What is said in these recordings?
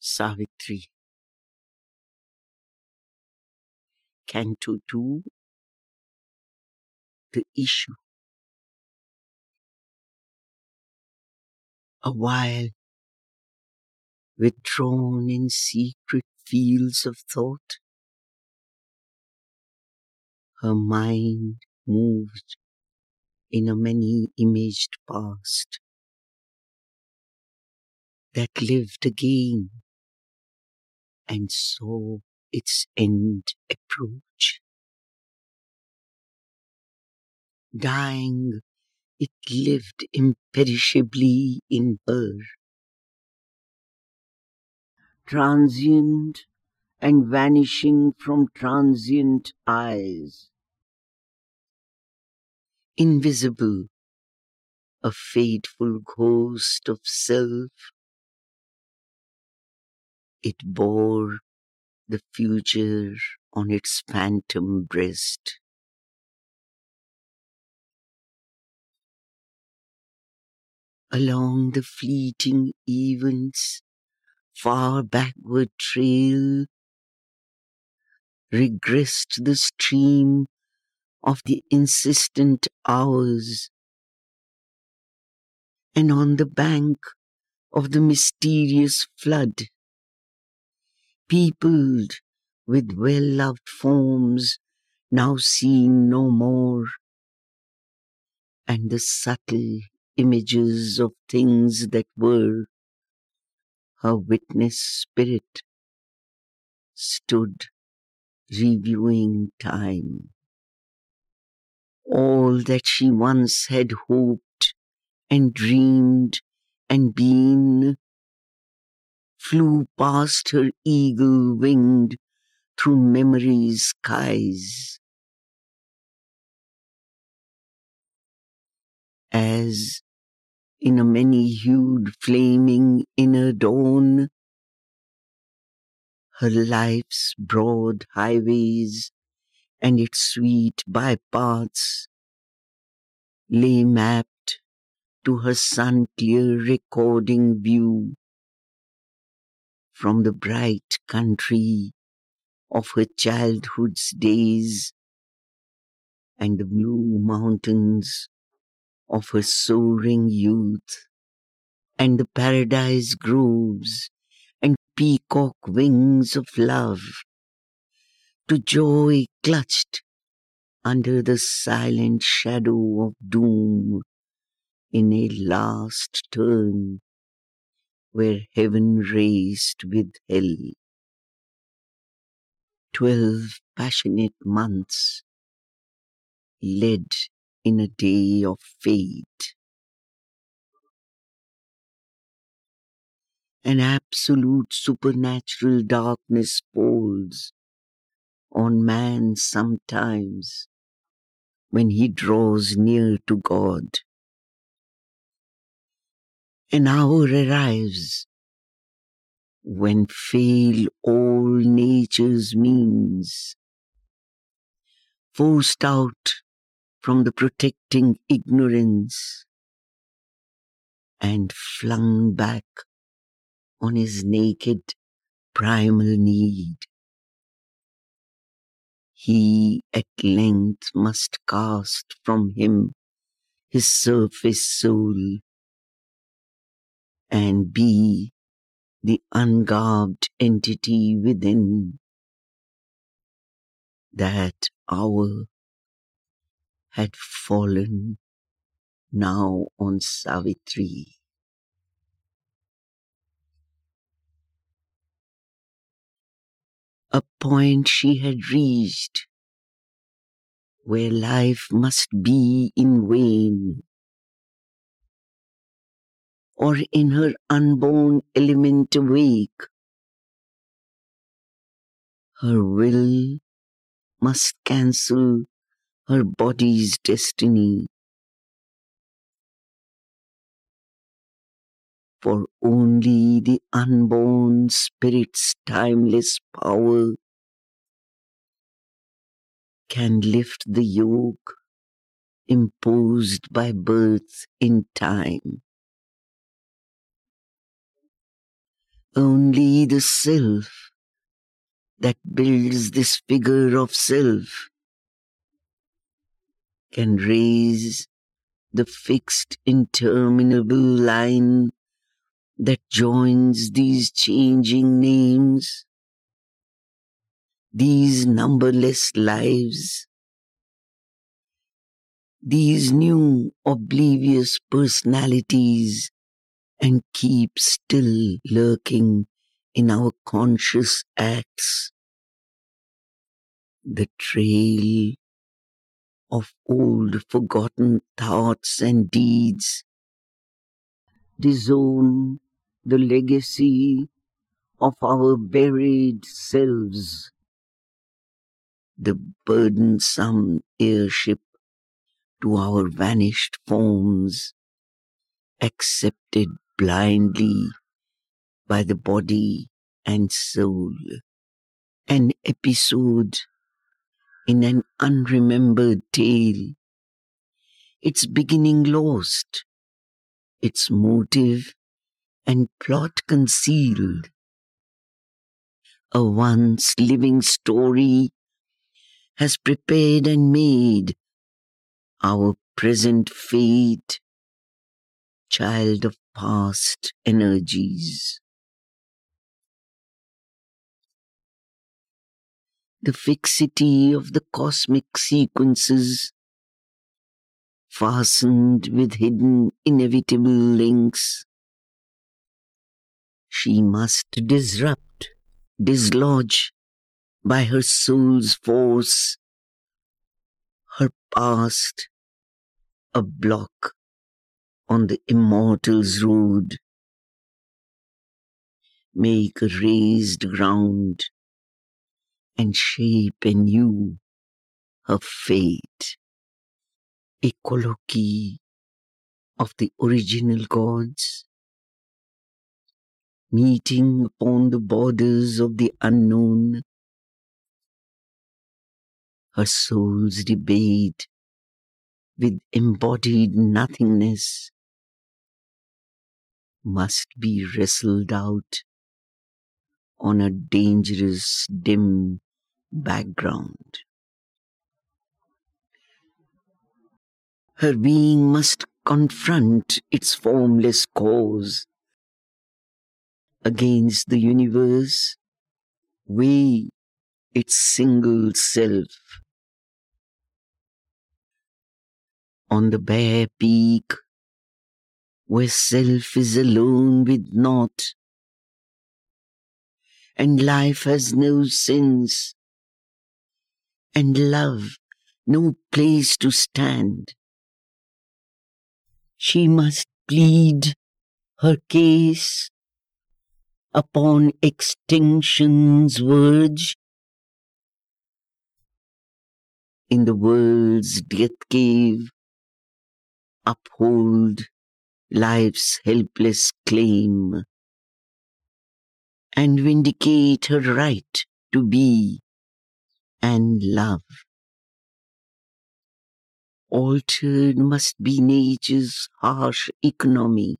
Savitri. Canto 2 The Issue. A while, withdrawn in secret fields of thought, her mind moved in a many imaged past that lived again and saw its end approach. Dying, it lived imperishably in her. Transient and vanishing from transient eyes. Invisible, a fateful ghost of self. It bore the future on its phantom breast. Along the fleeting events, far backward trail, regressed the stream of the insistent hours, and on the bank of the mysterious flood, peopled with well-loved forms now seen no more, and the subtle images of things that were, her witness spirit stood reviewing time. All that she once had hoped and dreamed and been flew past her eagle winged through memory's skies. As in a many-hued flaming inner dawn, her life's broad highways and its sweet bypaths lay mapped to her sun-clear recording view from the bright country of her childhood's days and the blue mountains of her soaring youth and the paradise groves and peacock wings of love. To joy clutched under the silent shadow of doom in a last turn where heaven raced with hell. Twelve passionate months led in a day of fate. An absolute supernatural darkness falls on man sometimes when he draws near to God. An hour arrives when fail all nature's means, forced out from the protecting ignorance and flung back on his naked primal need. He at length must cast from him his surface soul and be the ungarbed entity within. That hour had fallen now on Savitri. A point she had reached where life must be in vain, or in her unborn element awake. Her will must cancel her body's destiny. For only the unborn spirit's timeless power can lift the yoke imposed by birth in time. Only the self that builds this figure of self can raise the fixed interminable line that joins these changing names, these numberless lives, these new oblivious personalities and keep still lurking in our conscious acts. The trail of old forgotten thoughts and deeds. Disown the legacy of our buried selves. The burdensome heirship to our vanished forms, accepted blindly by the body and soul. An episode in an unremembered tale. Its beginning lost, its motive and plot concealed. A once living story has prepared and made our present fate, child of past energies. The fixity of the cosmic sequences, fastened with hidden inevitable links, she must disrupt, dislodge by her soul's force her past, a block on the immortal's road. Make a raised ground and shape anew her fate. A colloquy of the original gods, meeting upon the borders of the unknown, her soul's debate with embodied nothingness must be wrestled out on a dangerous, dim background. Her being must confront its formless cause against the universe, weigh its single self. On the bare peak, where self is alone with naught, and life has no sense, and love no place to stand. She must plead her case upon extinction's verge. In the world's death cave, uphold life's helpless claim and vindicate her right to be and love. Altered must be nature's harsh economy.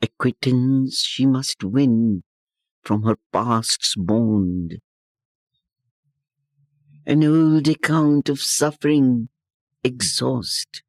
Acquittance she must win from her past's bond. An old account of suffering exhaust.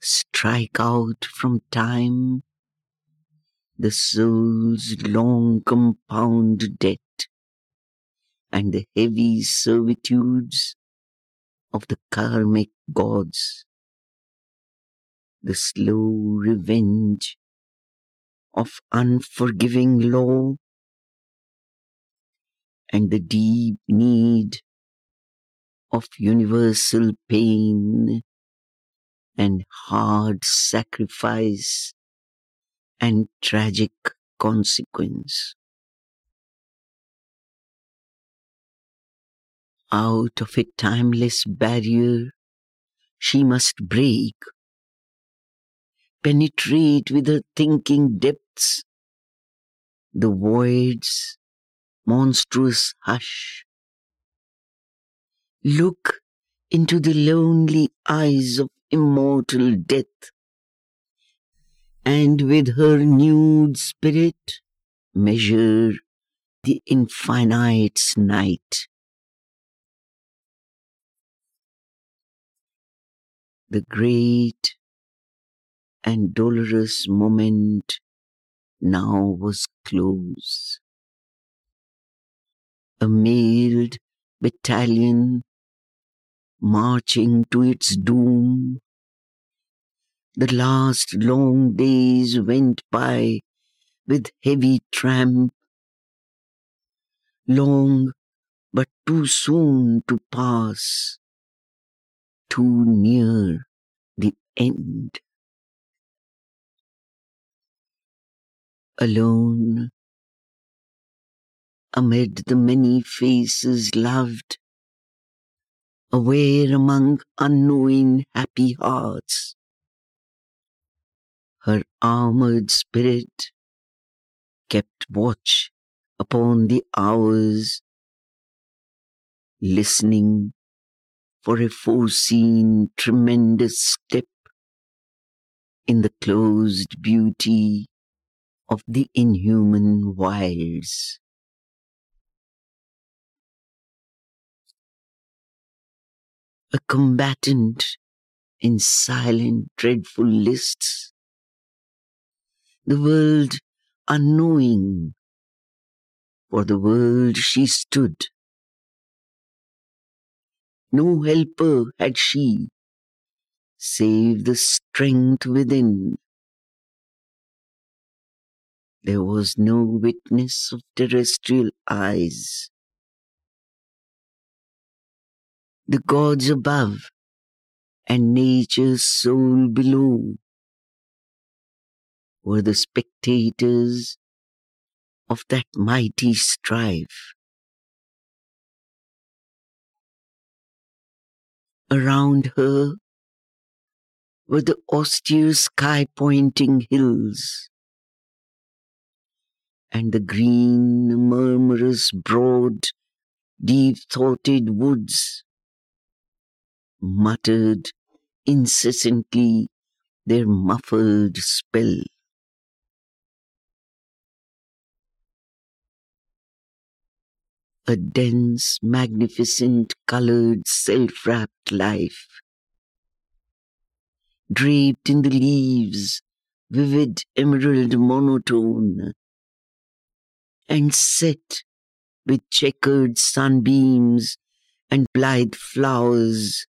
Strike out from time. The soul's long compound debt and the heavy servitudes of the karmic gods, the slow revenge of unforgiving law, and the deep need of universal pain and hard sacrifice and tragic consequence. Out of a timeless barrier she must break, penetrate with her thinking depths the void's monstrous hush Look into the lonely eyes of immortal death and with her nude spirit measure the infinite's night. The great and dolorous moment now was close. A mailed battalion marching to its doom. The last long days went by with heavy tramp, long but too soon to pass, too near the end. Alone, amid the many faces loved, aware among unknowing happy hearts. Her armored spirit kept watch upon the hours, listening for a foreseen tremendous step in the closed beauty of the inhuman wilds. A combatant in silent, dreadful lists, the world unknowing, for the world she stood. No helper had she, save the strength within. There was no witness of terrestrial eyes. The gods above and nature's soul below were the spectators of that mighty strife. Around her were the austere sky pointing hills and the green, murmurous, broad, deep thoughted woods muttered incessantly their muffled spell. a dense, magnificent, colored, self wrapped life. Draped in the leaves, vivid emerald monotone, and set with checkered sunbeams and blithe flowers,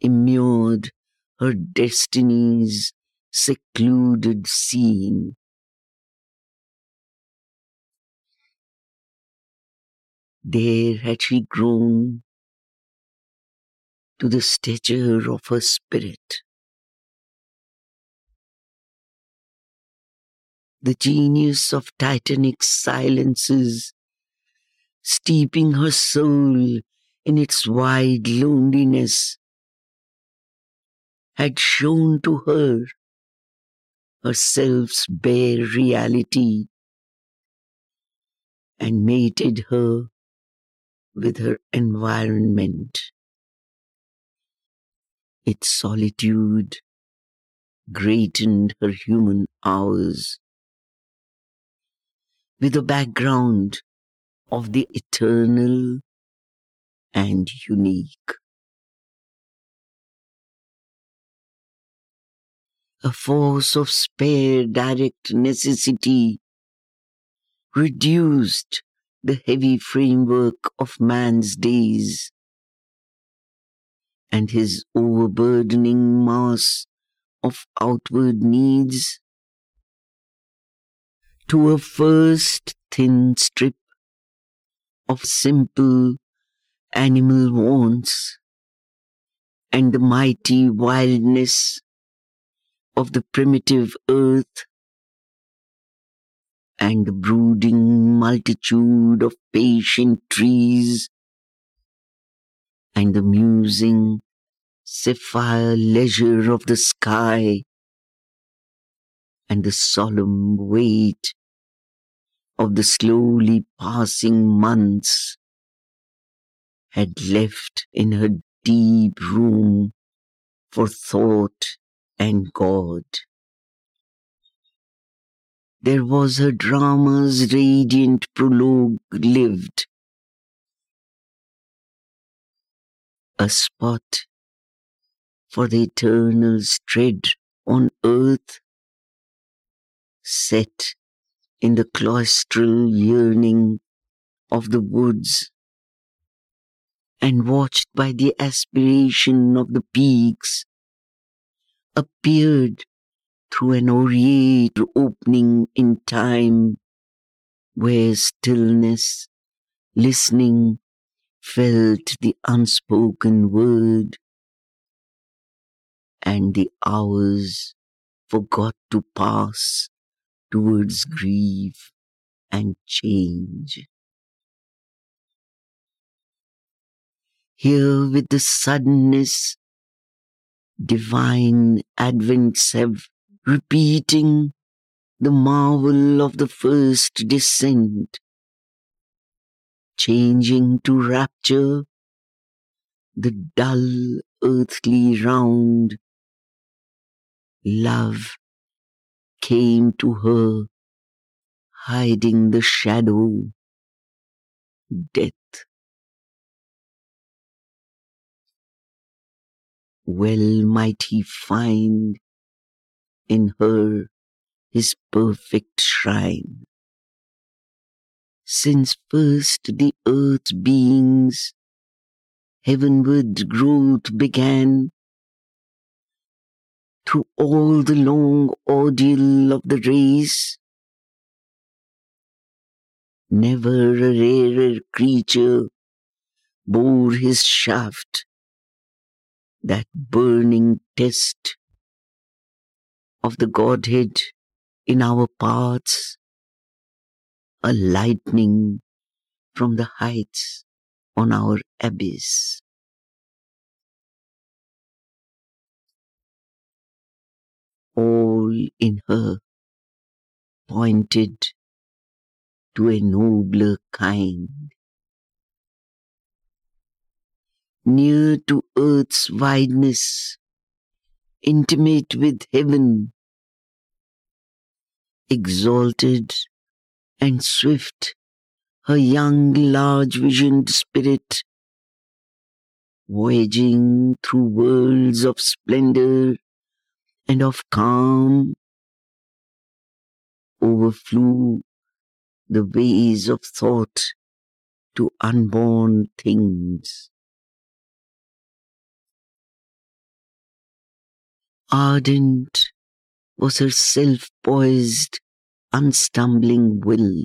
immured her destiny's secluded scene. There had she grown to the stature of her spirit. The genius of titanic silences, steeping her soul in its wide loneliness, had shown to her herself's bare reality and mated her with her environment. Its solitude greatened her human hours with a background of the eternal and unique. A force of spare direct necessity reduced the heavy framework of man's days and his overburdening mass of outward needs to a first thin strip of simple animal wants and the mighty wildness of the primitive earth and the brooding multitude of patient trees, and the musing sapphire leisure of the sky, and the solemn weight of the slowly passing months had left in her deep room for thought and God. there was her drama's radiant prologue lived. A spot for the eternal's tread on earth, set in the cloistral yearning of the woods, and watched by the aspiration of the peaks, appeared through an aureate opening in time, where stillness, listening, felt the unspoken word, and the hours forgot to pass towards grief and change. Here with the suddenness, divine advents have repeating the marvel of the first descent, changing to rapture the dull earthly round. Love came to her, hiding the shadow, death. Well might he find in her his perfect shrine. Since first the earth's beings heavenward growth began, through all the long ordeal of the race, never a rarer creature bore his shaft, that burning test of the Godhead in our paths, a lightning from the heights on our abyss. All in her pointed to a nobler kind. Near to earth's wideness, intimate with heaven, exalted and swift, her young, large visioned spirit, voyaging through worlds of splendor and of calm, overflew the ways of thought to unborn things. Ardent was her self poised, unstumbling will.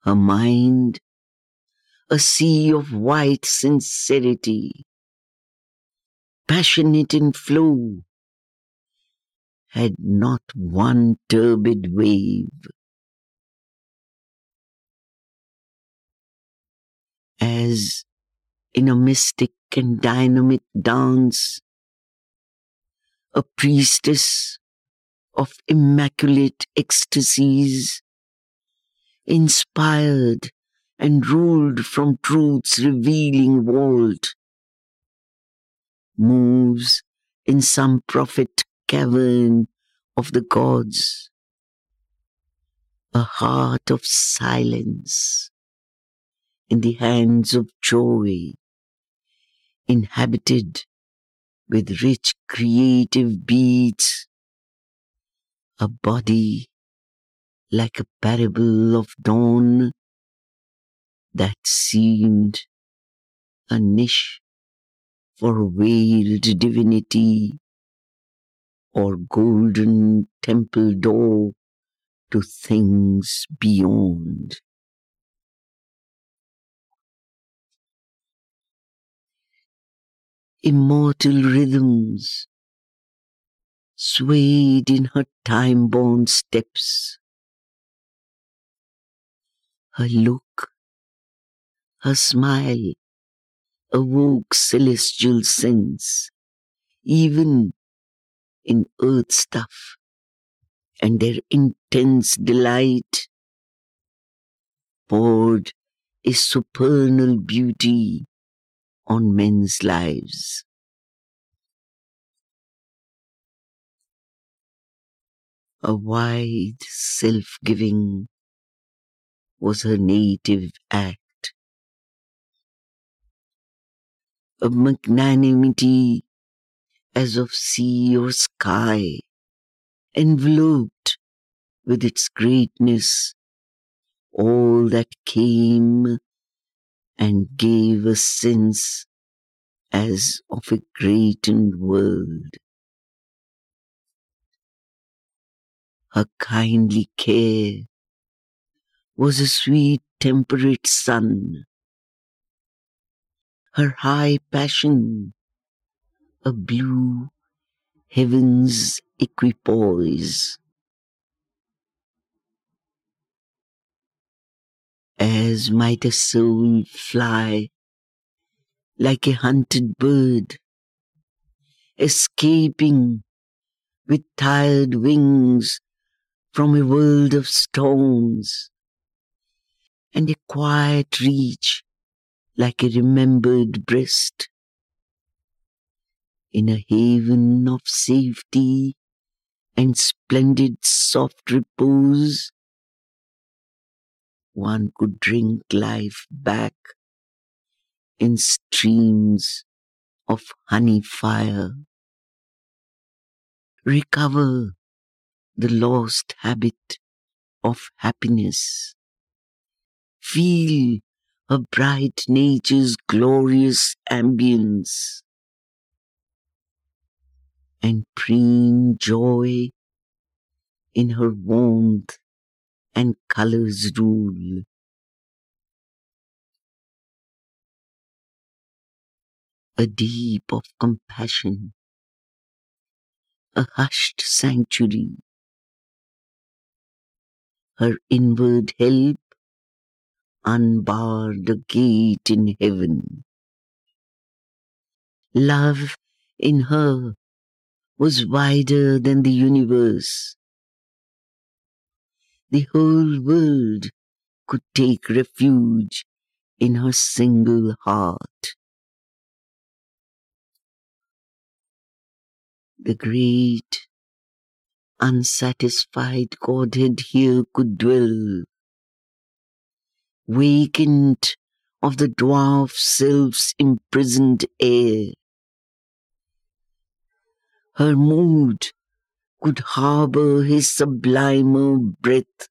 Her mind, a sea of white sincerity, passionate in flow, had not one turbid wave. As in a mystic and dynamic dance, a priestess of immaculate ecstasies, inspired and ruled from truth's revealing vault, moves in some prophet cavern of the gods, a heart of silence in the hands of joy, inhabited with rich creative beats, a body like a parable of dawn that seemed a niche for veiled divinity or golden temple door to things beyond. Immortal rhythms swayed in her time-born steps. Her look, her smile awoke celestial sense, even in earth stuff, and their intense delight poured a supernal beauty on men's lives. A wide self-giving was her native act. A magnanimity as of sea or sky, enveloped with its greatness all that came and gave a sense as of a greatened world. Her kindly care was a sweet temperate sun. Her high passion, a blue heaven's equipoise. As might a soul fly like a hunted bird, escaping with tired wings from a world of storms, and a quiet reach like a remembered breast in a haven of safety and splendid soft repose. One could drink life back in streams of honey fire. Recover the lost habit of happiness. Feel a bright nature's glorious ambience and preen joy in her warmth and colors rule. a deep of compassion, a hushed sanctuary. Her inward help unbarred a gate in heaven. Love in her was wider than the universe. The whole world could take refuge in her single heart. the great, unsatisfied Godhead here could dwell, wakened of the dwarf self's imprisoned air. Her mood could harbor his sublimer breath,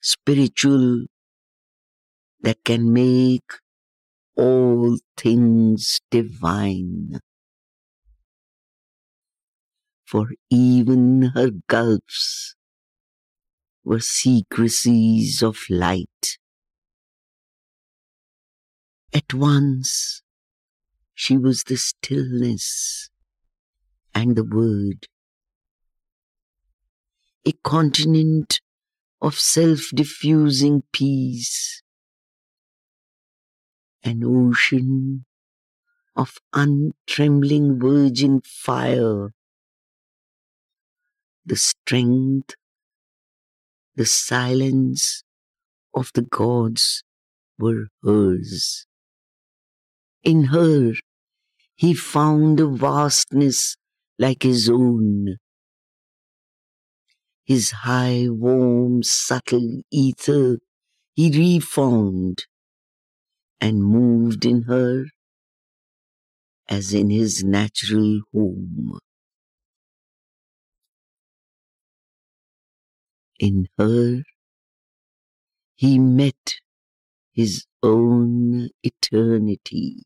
spiritual, that can make all things divine for even her gulfs were secrecies of light. At once she was the stillness and the word, a continent of self-diffusing peace, an ocean of untrembling virgin fire the strength, the silence of the gods were hers. In her, he found a vastness like his own. His high, warm, subtle ether he reformed and moved in her as in his natural home. in her he met his own eternity.